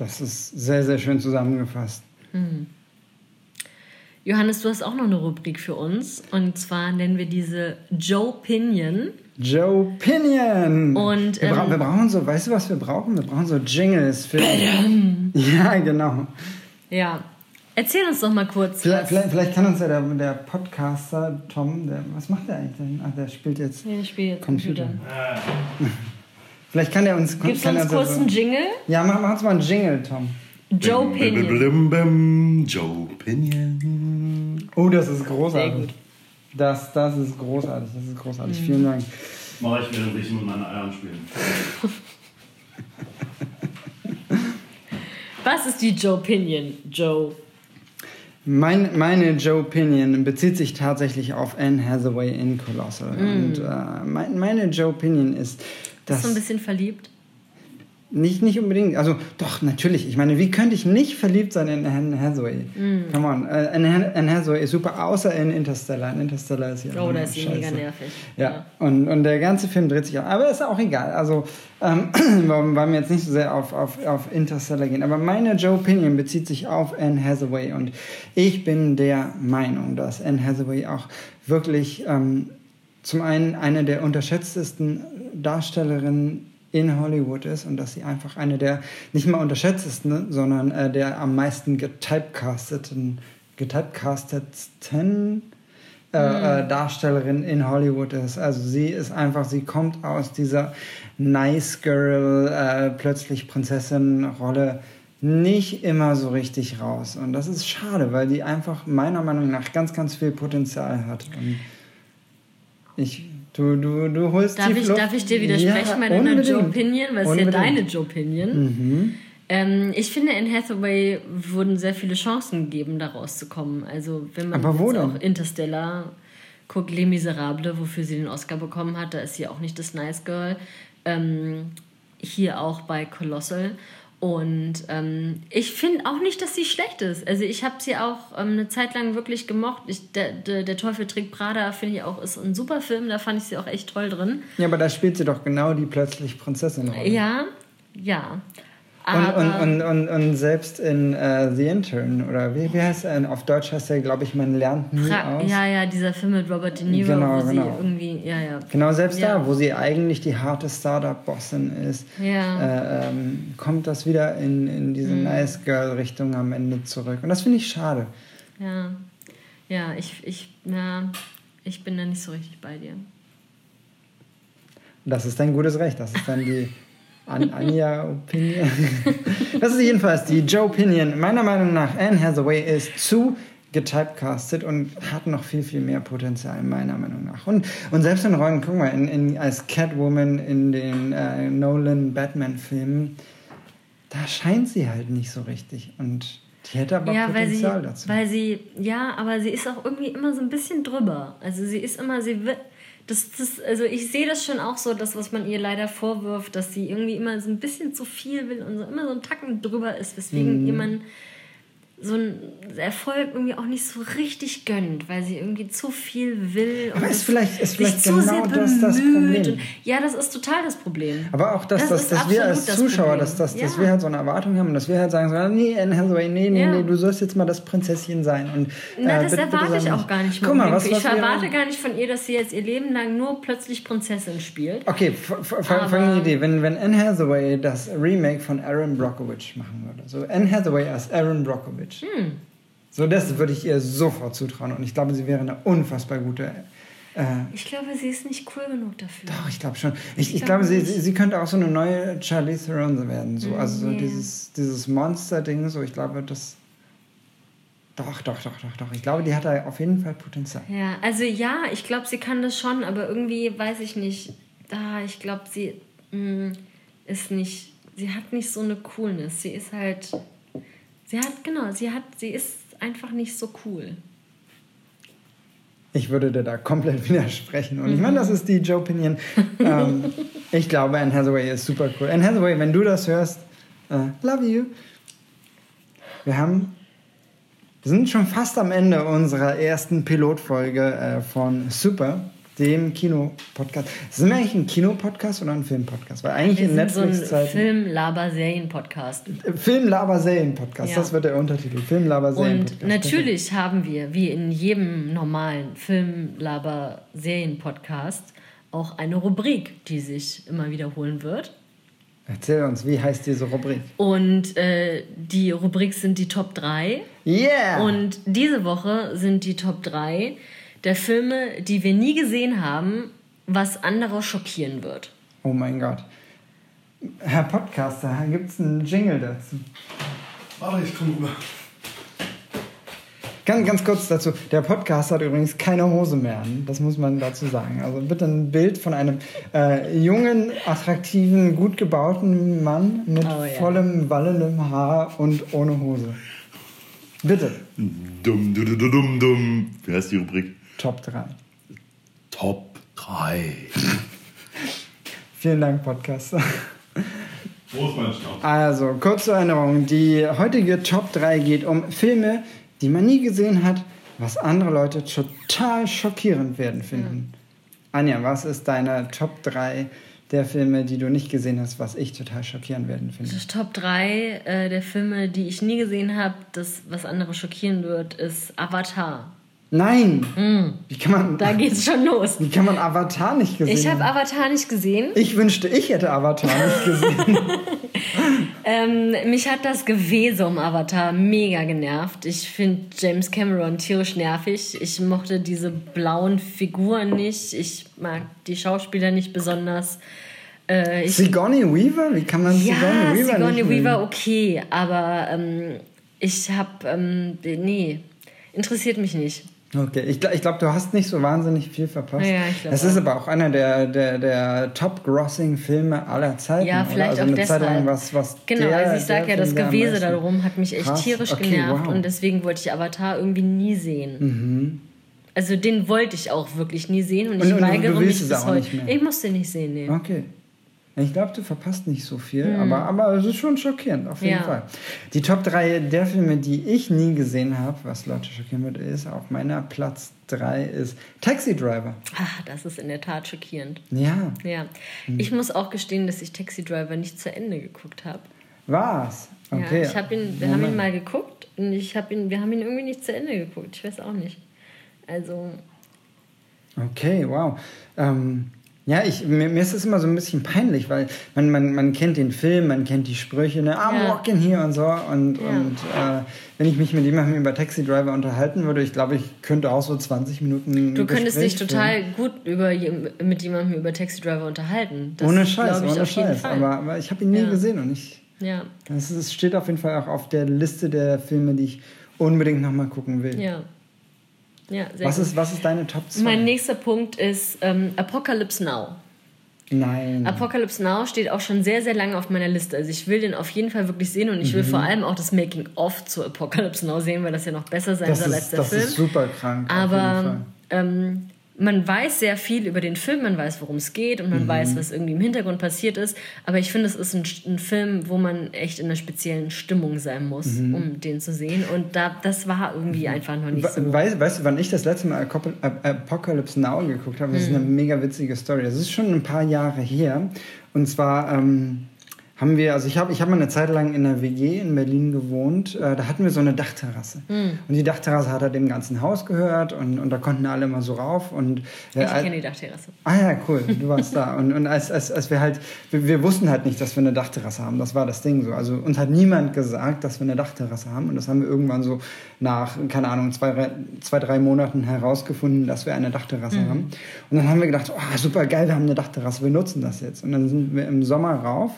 Das ist sehr, sehr schön zusammengefasst. Johannes, du hast auch noch eine Rubrik für uns und zwar nennen wir diese Joe Pinion. Joe Pinion. Und, wir, bra ähm, wir brauchen so, weißt du, was wir brauchen? Wir brauchen so Jingles für. Ja, genau. Ja, erzähl uns doch mal kurz. Vielleicht, vielleicht, vielleicht kann uns ja der, der Podcaster Tom, der, was macht der eigentlich denn? Ach, der spielt jetzt Ja, ich spiele jetzt Computer. Computer. Vielleicht kann der uns. Gibst du uns er kurz einen Jingle? Ja, mach, mach uns mal einen Jingle, Tom. Joe Pinion. Blim, blim, Joe Pinion. Oh, das ist großartig. Sehr gut. Das, das ist großartig. Das ist großartig. Vielen Dank. Mach ich, während ich mit meinen Eiern spiele. Was ist die Joe Pinion, Joe? Mein, meine Joe Pinion bezieht sich tatsächlich auf Anne Hathaway in Colossal. Und äh, mein, meine Joe Pinion ist, Bist du ein bisschen verliebt? Nicht, nicht unbedingt. Also, doch, natürlich. Ich meine, wie könnte ich nicht verliebt sein in Anne Hathaway? Mm. Come on. Äh, Anne, Anne Hathaway ist super, außer in Interstellar. In Interstellar ist ja Oh, da ist sie mega nervig. Ja, Und, und der ganze Film dreht sich auch. Aber ist auch egal. Also, ähm, wollen wollen wir jetzt nicht so sehr auf, auf, auf Interstellar gehen. Aber meine Joe Opinion bezieht sich auf Anne Hathaway. Und ich bin der Meinung, dass Anne Hathaway auch wirklich ähm, zum einen eine der unterschätztesten Darstellerinnen in Hollywood ist und dass sie einfach eine der nicht mal unterschätztesten, sondern äh, der am meisten getypecasteten, getypecastetsten äh, äh, Darstellerin in Hollywood ist. Also sie ist einfach, sie kommt aus dieser Nice Girl, äh, plötzlich Prinzessin-Rolle nicht immer so richtig raus. Und das ist schade, weil die einfach meiner Meinung nach ganz, ganz viel Potenzial hat. Und ich, du, du, du holst Darf die ich, Flucht- darf ich dir widersprechen Ja, bei deiner unbedingt. Joe Opinion? Weil es ist ja deine Joe Opinion. Ähm, ich finde, in Hathaway wurden sehr viele Chancen gegeben, da rauszukommen. Also, wenn man Aber wo auch Interstellar guckt, Les Miserables, wofür sie den Oscar bekommen hat, da ist sie auch nicht das Nice Girl. Ähm, hier auch bei Colossal. Und ähm, ich finde auch nicht, dass sie schlecht ist. Also ich habe sie auch ähm, eine Zeit lang wirklich gemocht. Ich, der, der, der Teufel trägt Prada finde ich auch ist ein super Film. Da fand ich sie auch echt toll drin. Ja, aber da spielt sie doch genau die plötzlich Prinzessin-Rolle. Ja, ja. Und, und, und, und, selbst in äh, The Intern, oder wie, wie heißt er? Auf Deutsch heißt er, glaube ich, man lernt nie Fra- aus. ja, ja, dieser Film mit Robert De Niro, Genau, wo sie genau. irgendwie, ja, ja. Genau, selbst Ja. da, wo sie eigentlich die harte Startup-Bossin ist, Ja. äh, ähm, kommt das wieder in, in diese Mhm. Nice Girl-Richtung am Ende zurück. Und das finde ich schade. Ja, ja, ich, ich, na, ich bin da nicht so richtig bei dir. Das ist dein gutes Recht. Das ist dann die An Anja Opinion. Das ist jedenfalls die Joe Opinion. Meiner Meinung nach, Anne Hathaway ist zu getypecastet und hat noch viel, viel mehr Potenzial, meiner Meinung nach. Und, und selbst in Rollen, guck mal, in, in, als Catwoman in den äh, Nolan Batman-Filmen, da scheint sie halt nicht so richtig. Und die hätte aber ja, weil sie, Potenzial dazu. weil sie, ja, aber sie ist auch irgendwie immer so ein bisschen drüber. Also sie ist immer, sie wird, das, das, also ich sehe das schon auch so, das, was man ihr leider vorwirft, dass sie irgendwie immer so ein bisschen zu viel will und so immer so ein Tacken drüber ist, Mhm. weswegen ihr man so einen Erfolg irgendwie auch nicht so richtig gönnt, weil sie irgendwie zu viel will. Aber und ist das- vielleicht- ist sich vielleicht zu genau sehr das das Problem. Ja, das ist total das Problem. Aber auch, dass, Das dass, dass wir als das Zuschauer, Problem. dass, dass, dass Ja. wir halt so eine Erwartung haben dass wir halt sagen, so, nee, Anne Hathaway, nee, nee, Ja. nee, du sollst jetzt mal das Prinzesschen sein. Und, Na, äh, das bitte, bitte erwarte sei ich auch gar nicht. Guck mal, was, ich was wir- erwarte gar nicht von ihr, dass sie jetzt ihr Leben lang nur plötzlich Prinzessin spielt. Okay, folgende Idee. Wenn, wenn Anne Hathaway das Remake von Aaron Brockovich machen würde, so Anne Hathaway als Aaron Brockovich, Hm. so das würde ich ihr sofort zutrauen und ich glaube, sie wäre eine unfassbar gute... Äh, Ich glaube, sie ist nicht cool genug dafür. doch, ich glaube schon. Ich, ich, Ich glaube, sie, sie könnte auch so eine neue Charlize Theron werden. So. Also so Nee. dieses, dieses Monster-Ding, so ich glaube, das... Doch, doch, doch, doch, doch. Ich glaube, die hat da auf jeden Fall Potenzial. Ja, also ja, ich glaube, sie kann das schon, aber irgendwie weiß ich nicht. Ah, ich glaube, sie mh, ist nicht. Sie hat nicht so eine Coolness. Sie ist halt. Sie hat, genau, sie hat, sie ist einfach nicht so cool. Ich würde dir da komplett widersprechen. Und ich meine, das ist die Joe Opinion. ähm, ich glaube, Anne Hathaway ist super cool. Anne Hathaway, wenn du das hörst, äh, love you. Wir haben, wir sind schon fast am Ende unserer ersten Pilotfolge äh, von Super, dem Kinopodcast. Sind wir eigentlich ein Kinopodcast oder ein Filmpodcast? Weil eigentlich Wir in sind so ein. Film-Laber-Serien-Podcast. Film-Laber-Serien-Podcast, Ja. das wird der Untertitel. Film-Laber-Serien-Podcast. Und natürlich haben wir, wie in jedem normalen Film-Laber-Serien-Podcast, auch eine Rubrik, die sich immer wiederholen wird. Erzähl uns, wie heißt diese Rubrik? Und äh, die Rubrik sind die Top 3. Yeah! Und diese Woche sind die Top 3 der Filme, die wir nie gesehen haben, was andere schockieren wird. Oh mein Gott. Herr Podcaster, gibt es einen Jingle dazu? Warte, ich komm rüber. Ganz, ganz kurz dazu. Der Podcast hat übrigens keine Hose mehr an. Das muss man dazu sagen. Also bitte ein Bild von einem äh, jungen, attraktiven, gut gebauten Mann mit Oh ja. vollem, wallendem Haar und ohne Hose. Bitte. Dumm, du, du, du, dumm, dumm. Wie heißt die Rubrik? Top 3. Top 3. Vielen Dank, Podcaster. Also, kurze Erinnerung. Die heutige Top 3 geht um Filme, die man nie gesehen hat, was andere Leute total schockierend werden finden. Anja, was ist deine Top 3 der Filme, die du nicht gesehen hast, was ich total schockierend werden finde? Top 3 äh, der Filme, die ich nie gesehen habe, das, was andere schockieren wird, ist Avatar. Nein! Wie kann man, Mm. Da geht's schon los. wie kann man Avatar nicht gesehen Ich habe? Avatar nicht gesehen. Ich wünschte, ich hätte Avatar nicht gesehen. Ähm, mich hat das Gewese um Avatar mega genervt. Ich finde James Cameron tierisch nervig. Ich mochte diese blauen Figuren nicht. Ich mag die Schauspieler nicht besonders. Äh, ich, Sigourney Weaver? Wie kann man ja, Sigourney Weaver Sigourney nicht? Weaver okay, aber ähm, ich habe ähm, nee, interessiert mich nicht. Okay, ich, ich glaube, du hast nicht so wahnsinnig viel verpasst. Ja, ich glaub Das ist aber auch einer der, der, der Top-Grossing-Filme aller Zeiten. Ja, vielleicht also auch deshalb. Zeit lang was, was genau, der, also ich sag der ja, das Gewese darum hat mich echt Krass, tierisch okay, genervt wow. und deswegen wollte ich Avatar irgendwie nie sehen. Mhm. Also den wollte ich auch wirklich nie sehen und, Und- ich und weigere mich bis heute. Ich musste nicht sehen, nee. Okay. Ich glaube, du verpasst nicht so viel, Hm. aber, aber es ist schon schockierend, auf jeden Ja. Fall. Die Top 3 der Filme, die ich nie gesehen habe, was Leute schockieren würde, ist, auf meiner Platz 3 ist Taxi Driver. Ah, das ist in der Tat schockierend. Ja, Ja. Hm. Ich muss auch gestehen, dass ich Taxi Driver nicht zu Ende geguckt habe. war's. Okay. Ja, ich hab ihn, wir haben ihn Moment. mal geguckt und ich hab ihn, wir haben ihn irgendwie nicht zu Ende geguckt. Ich weiß auch nicht. Also, Okay, wow. Ähm, ja, ich, mir, mir ist es immer so ein bisschen peinlich, weil man, man, man kennt den Film, man kennt die Sprüche, ne, I'm Ja. walking here und so. Und, Ja. und äh, wenn ich mich mit jemandem über Taxi Driver unterhalten würde, ich glaube, ich könnte auch so 20 Minuten. du könntest Gespräch dich total führen. gut über, mit jemandem über Taxi Driver unterhalten. Das ohne Scheiß, ohne Scheiß. Aber, aber ich habe ihn nie Ja. gesehen und ich. ja, Das ist, es steht auf jeden Fall auch auf der Liste der Filme, die ich unbedingt nochmal gucken will. ja. Ja, Was gut. ist, was ist deine Top 2? Mein nächster Punkt ist ähm, Apocalypse Now. Nein. Apocalypse Now steht auch schon sehr, sehr lange auf meiner Liste. Also ich will den auf jeden Fall wirklich sehen und ich Mhm. will vor allem auch das Making-of zu Apocalypse Now sehen, weil das ja noch besser sein das soll als der das Film. ist super krank. Aber ähm, man weiß sehr viel über den Film, man weiß, worum es geht und man Mhm. weiß, was irgendwie im Hintergrund passiert ist. Aber ich finde, es ist ein, ein Film, wo man echt in einer speziellen Stimmung sein muss, Mhm. um den zu sehen. Und da, das war irgendwie einfach noch nicht so. Weißt, weißt du, wann ich das letzte Mal Apocalypse Now geguckt habe? Das ist eine Mhm. mega witzige Story. Das ist schon ein paar Jahre her. Und zwar ähm, haben wir, also ich habe ich hab mal eine Zeit lang in einer WG in Berlin gewohnt. Äh, da hatten wir so eine Dachterrasse. Mhm. Und die Dachterrasse hat halt dem ganzen Haus gehört und, und da konnten alle immer so rauf. Und, äh, Ich kenne die Dachterrasse. Ah ja, cool, du warst da. Und, und als, als, als wir halt, wir, wir wussten halt nicht, dass wir eine Dachterrasse haben. Das war das Ding so. Also uns hat niemand gesagt, dass wir eine Dachterrasse haben. Und das haben wir irgendwann so nach, keine Ahnung, zwei, drei- zwei drei Monaten herausgefunden, dass wir eine Dachterrasse haben. Und dann haben wir gedacht, oh, super geil, wir haben eine Dachterrasse, wir nutzen das jetzt. Und dann sind wir im Sommer rauf.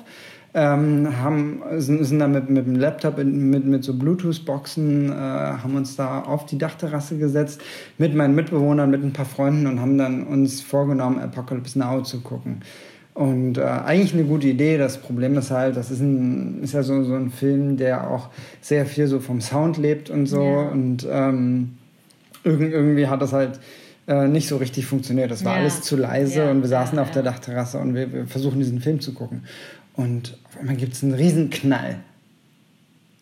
Ähm, haben, sind, sind da mit, mit dem Laptop, mit, mit so Bluetooth-Boxen, äh, haben uns da auf die Dachterrasse gesetzt mit meinen Mitbewohnern, mit ein paar Freunden und haben dann uns vorgenommen, Apocalypse Now zu gucken. Und äh, eigentlich eine gute Idee. Das Problem ist halt, das ist, ein, ist ja so, so ein Film, der auch sehr viel so vom Sound lebt und so. Ja. Und ähm, irgend, irgendwie hat das halt äh, nicht so richtig funktioniert. Das war Ja. alles zu leise Ja, und wir saßen auf der. Dachterrasse und wir, wir versuchen diesen Film zu gucken. Und auf einmal gibt es einen riesen Knall.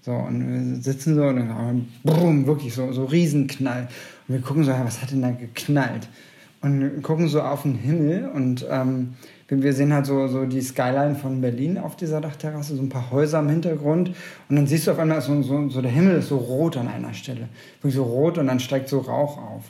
So, und wir sitzen so und dann brumm, wirklich so, so Riesenknall. Und wir gucken so, was hat denn da geknallt? Und gucken so auf den Himmel und ähm, wir wir sehen halt so, so die Skyline von Berlin auf dieser Dachterrasse, so ein paar Häuser im Hintergrund. Und dann siehst du auf einmal so, so, so der Himmel ist so rot an einer Stelle. Wirklich so rot und dann steigt so Rauch auf.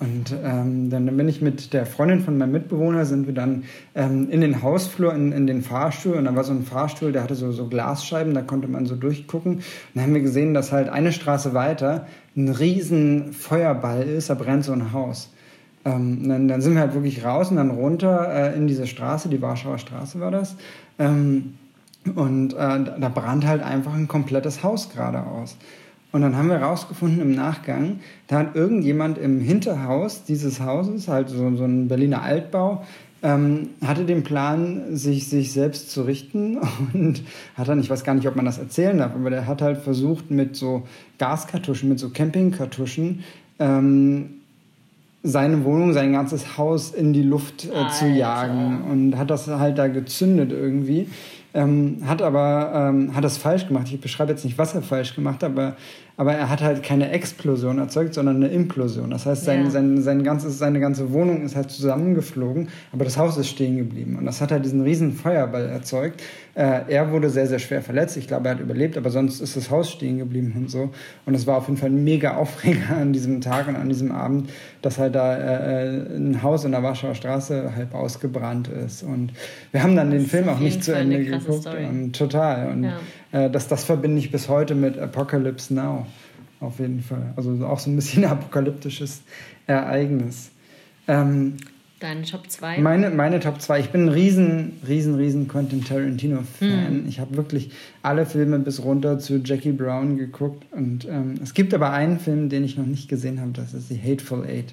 Und ähm, dann bin ich mit der Freundin von meinem Mitbewohner, sind wir dann ähm, in den Hausflur, in, in den Fahrstuhl. Und da war so ein Fahrstuhl, der hatte so, so Glasscheiben, da konnte man so durchgucken. Und dann haben wir gesehen, dass halt eine Straße weiter ein riesen Feuerball ist, da brennt so ein Haus. Ähm, dann, dann sind wir halt wirklich raus und dann runter äh, in diese Straße, die Warschauer Straße war das. Ähm, und äh, da brannt halt einfach ein komplettes Haus geradeaus. Und dann haben wir rausgefunden im Nachgang, da hat irgendjemand im Hinterhaus dieses Hauses, halt so, so ein Berliner Altbau, ähm, hatte den Plan, sich, sich selbst zu richten und hat dann, ich weiß gar nicht, ob man das erzählen darf, aber der hat halt versucht mit so Gaskartuschen, mit so Campingkartuschen, ähm, seine Wohnung, sein ganzes Haus in die Luft äh, zu jagen und hat das halt da gezündet irgendwie. Ähm, hat aber ähm, hat das falsch gemacht. Ich beschreibe jetzt nicht, was er falsch gemacht hat, aber, aber er hat halt keine Explosion erzeugt, sondern eine Implosion. Das heißt, sein, Ja. sein, sein ganzes, seine ganze Wohnung ist halt zusammengeflogen, aber das Haus ist stehen geblieben. Und das hat halt diesen riesen Feuerball erzeugt. Äh, er wurde sehr, sehr schwer verletzt. Ich glaube, er hat überlebt, aber sonst ist das Haus stehen geblieben und so. Und es war auf jeden Fall ein mega Aufreger an diesem Tag und an diesem Abend, dass halt da äh, ein Haus in der Warschauer Straße halb ausgebrannt ist. Und wir haben dann den Film auch nicht zu Ende geguckt. Und total. Und Ja. Äh, das, das verbinde ich bis heute mit Apocalypse Now. Auf jeden Fall. Also auch so ein bisschen apokalyptisches Ereignis. Ähm, Deine Top 2? meine, meine Top 2. Ich bin ein riesen, riesen, riesen Quentin Tarantino-Fan. Ich habe wirklich alle Filme bis runter zu Jackie Brown geguckt. Und ähm, es gibt aber einen Film, den ich noch nicht gesehen habe. Das ist The Hateful Eight.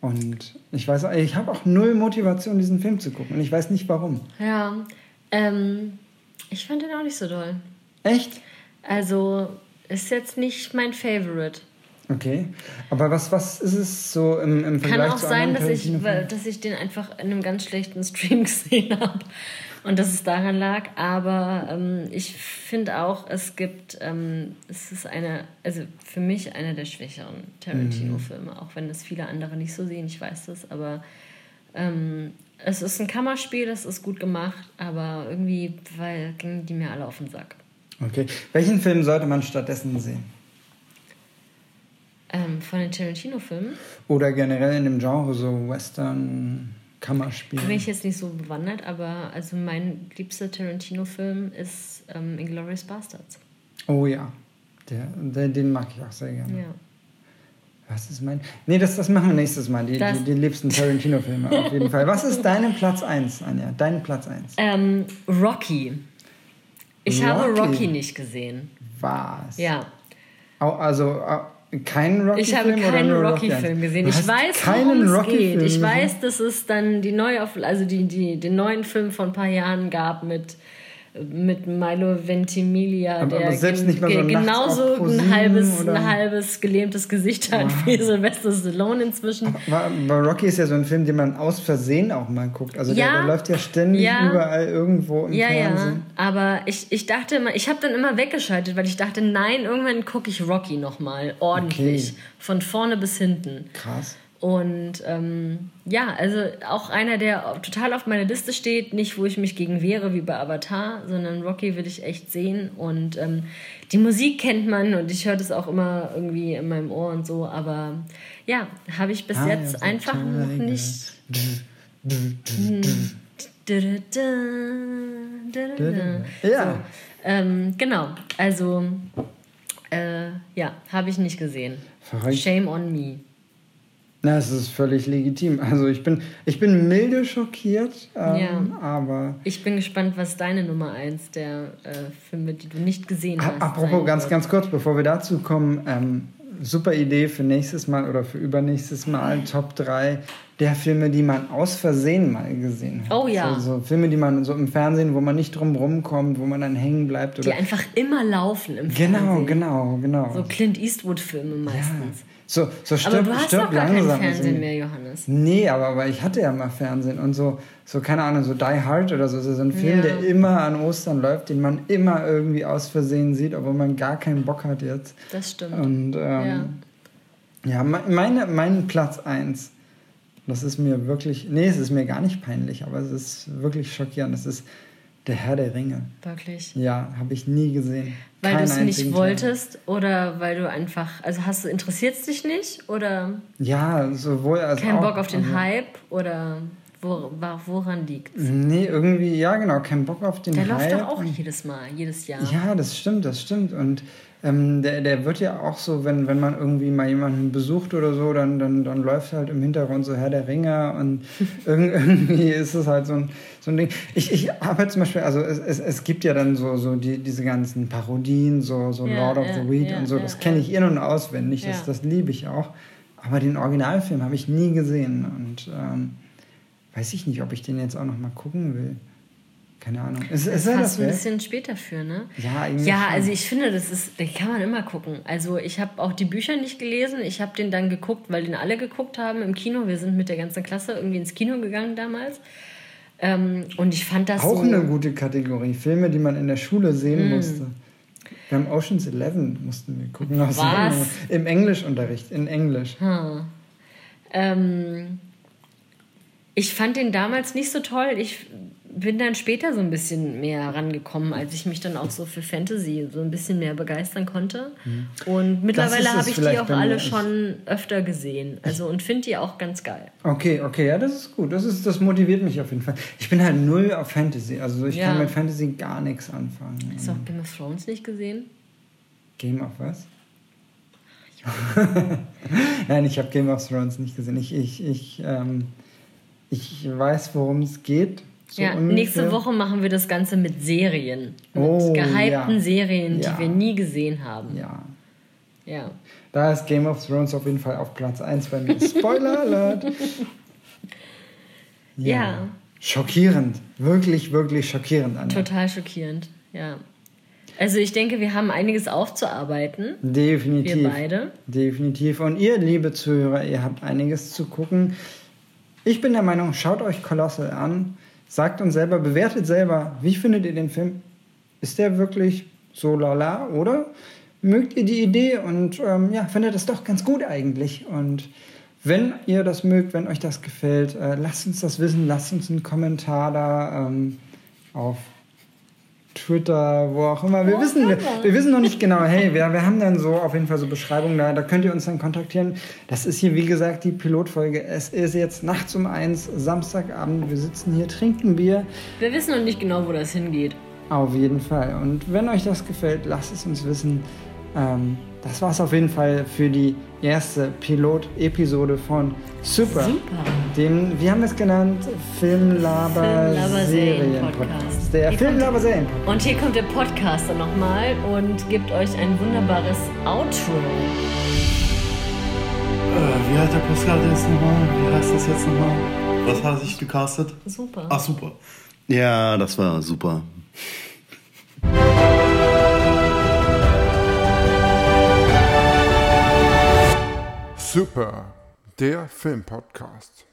Und ich weiß, ich habe auch null Motivation, diesen Film zu gucken. Und ich weiß nicht warum. Ja, ähm, ich fand den auch nicht so doll. Echt? Also, ist jetzt nicht mein Favorite. Okay. Aber was, was ist es so im, im Kann Vergleich auch zu sein, dass ich, dass ich den einfach in einem ganz schlechten Stream gesehen habe und dass es daran lag. Aber ähm, ich finde auch, es gibt, ähm, es ist eine, also für mich einer der schwächeren Tarantino-Filme, auch wenn es viele andere nicht so sehen, ich weiß das, aber ähm, es ist ein Kammerspiel, es ist gut gemacht, aber irgendwie weil, gingen die mir alle auf den Sack. Okay. Welchen Film sollte man stattdessen sehen? Ähm, von den Tarantino-Filmen Oder generell in dem Genre, so Western, Kammerspiel? bin ich jetzt nicht so bewandert, aber also mein liebster Tarantino-Film ist ähm, Inglourious Bastards. Oh ja. Der, der, den mag ich auch sehr gerne. Ja. Was ist mein. Nee, das, das machen wir nächstes Mal. Die, die, die liebsten Tarantino-Filme auf jeden Fall. Was ist dein Platz 1, Anja? Dein Platz 1? Ähm, Rocky. Ich habe Rocky? Rocky nicht gesehen. Was? Ja. Also keinen Rocky-Film? Ich habe keinen Rocky-Film gesehen. Ich weiß, worum es geht. Ich weiß, dass es dann die neue, also die, die, den neuen Film von ein paar Jahren gab mit mit Milo Ventimiglia, Aber- der aber selbst nicht mal so genauso ein halbes, oder- ein halbes gelähmtes Gesicht hat wie Sylvester Stallone inzwischen. Weil Rocky ist ja so ein Film, den man aus Versehen auch mal guckt. Also der, Ja. der läuft ja ständig Ja. überall irgendwo im Ja, ja, Fernsehen. aber ich, ich dachte immer, ich habe dann immer weggeschaltet, weil ich dachte, nein, irgendwann gucke ich Rocky nochmal ordentlich, Okay. von vorne bis hinten. Krass. Und ähm, ja, also auch einer, der total auf meiner Liste steht, nicht wo ich mich gegen wehre wie bei Avatar, sondern Rocky will ich echt sehen. Und ähm, die Musik kennt man und ich höre das auch immer irgendwie in meinem Ohr und so, aber ja, habe ich bis Ah, jetzt ja, so einfach noch nicht. Ja. So, ähm, genau, also äh, ja, habe ich nicht gesehen. Shame on me. Na, es ist völlig legitim. Also ich bin, ich bin milde schockiert, ähm, Ja. aber Ich bin gespannt, was deine Nummer eins der äh, Filme, die du nicht gesehen hast. Apropos ganz, wird. ganz kurz, bevor wir dazu kommen, ähm, super Idee für nächstes Mal oder für übernächstes Mal, Top 3 der Filme, die man aus Versehen mal gesehen hat. Oh ja. So, so Filme, die man so im Fernsehen, wo man nicht drum rumkommt, wo man dann hängen bleibt. Die Oder einfach immer laufen im genau, Fernsehen. genau, genau. So Clint Eastwood-Filme meistens. So, so Aber stirb, du hast stirb doch gar kein langsam. ist Fernsehen mehr, Johannes. Nee, aber, aber ich hatte ja mal Fernsehen und so, so keine Ahnung, so Die Hard oder so, so ein Film, Ja. der immer an Ostern läuft, den man immer irgendwie aus Versehen sieht, obwohl man gar keinen Bock hat jetzt. Das stimmt. Und ähm, ja, me- meine, mein Platz 1, das ist mir wirklich, nee, es ist mir gar nicht peinlich, aber es ist wirklich schockierend. Es ist Der Herr der Ringe. Wirklich. Ja, habe ich nie gesehen. Weil du es nicht einzigen Teil. wolltest oder weil du einfach, also hast du, interessiert es dich nicht oder Ja, sowohl als kein auch, Bock auf den also, Hype oder wo, woran liegt Nee, irgendwie, ja genau, kein Bock auf den Der Hype. läuft doch auch jedes Mal, jedes Jahr. Ja, das stimmt, das stimmt. Und ähm, der, der wird ja auch so, wenn, wenn man irgendwie mal jemanden besucht oder so, dann, dann, dann läuft halt im Hintergrund so Herr der Ringe und irg- irgendwie ist es halt so ein, so ein Ding. Ich, ich habe zum Beispiel, also es, es, es gibt ja dann so, so die, diese ganzen Parodien, so, so Ja, Lord of ja, the Weed ja, und so, das kenne ich in- und auswendig, das, das liebe ich auch. Aber den Originalfilm habe ich nie gesehen und ähm, weiß ich nicht, ob ich den jetzt auch noch mal gucken will. Keine Ahnung. Ist, Das ist das du ein bisschen später für, ne? Ja, eigentlich Ja, schon. also ich finde, das ist, den kann man immer gucken. Also ich habe auch die Bücher nicht gelesen. Ich habe den dann geguckt, weil den alle geguckt haben im Kino. Wir sind mit der ganzen Klasse irgendwie ins Kino gegangen damals. Ähm, und ich fand das Auch so. eine gute Kategorie. Filme, die man in der Schule sehen Hm. musste. Wir haben Ocean's Eleven, mussten wir gucken. Was? Im Englischunterricht, in Englisch. Ähm, ich fand den damals nicht so toll. Ich bin dann später so ein bisschen mehr rangekommen, als ich mich dann auch so für Fantasy so ein bisschen mehr begeistern konnte. Und mittlerweile habe ich die auch alle schon öfter gesehen. Also und finde die auch ganz geil. Okay, okay, ja, das ist gut. Das, ist, das motiviert mich auf jeden Fall. Ich bin halt null auf Fantasy. Also ich Ja. kann mit Fantasy gar nichts anfangen. Hast du auch Game of Thrones nicht gesehen? Game of was? Nein, ich habe Game of Thrones nicht gesehen. Ich, ich, ich, ähm, ich weiß, worum es geht. So ja, ungefähr. nächste Woche machen wir das Ganze mit Serien. Mit Oh, gehypten ja. Serien, Ja. die wir nie gesehen haben. Ja, ja. da ist Game of Thrones auf jeden Fall auf Platz 1 bei mir. Spoiler Alert! Ja. Schockierend. Wirklich, wirklich schockierend, Anja. Total schockierend, ja. Also ich denke, wir haben einiges aufzuarbeiten. Definitiv. Wir beide. Definitiv. Und ihr, liebe Zuhörer, ihr habt einiges zu gucken. Ich bin der Meinung, schaut euch Colossal an, sagt uns selber, bewertet selber, wie findet ihr den Film? Ist der wirklich so lala oder mögt ihr die Idee und ähm, ja, findet das doch ganz gut eigentlich? Und wenn ihr das mögt, wenn euch das gefällt, äh, lasst uns das wissen, lasst uns einen Kommentar da ähm, auf Twitter, wo auch immer. Wir, wissen, wir, wir wissen noch nicht genau. Hey, wir, wir haben dann so auf jeden Fall so Beschreibungen da. Da könnt ihr uns dann kontaktieren. Das ist hier, wie gesagt, die Pilotfolge. Es ist jetzt nachts um eins, Samstagabend. Wir sitzen hier, trinken Bier. Wir wissen noch nicht genau, wo das hingeht. Auf jeden Fall. Und wenn euch das gefällt, lasst es uns wissen. Ähm, das war es auf jeden Fall für die erste Pilot-Episode von Super. Super. Dem, wie haben wir es genannt? Filmlaber Filmlaber Serien-Podcast. Serienpodcast. Der Hier Filmlaber Serien Und hier kommt der Podcaster nochmal und gibt euch ein wunderbares Outro. Äh, wie hat der Pascal jetzt nochmal? Wie heißt das jetzt nochmal? Was hat er sich gecastet? Super. Ach, super. Ja, das war super. Super, der Filmpodcast.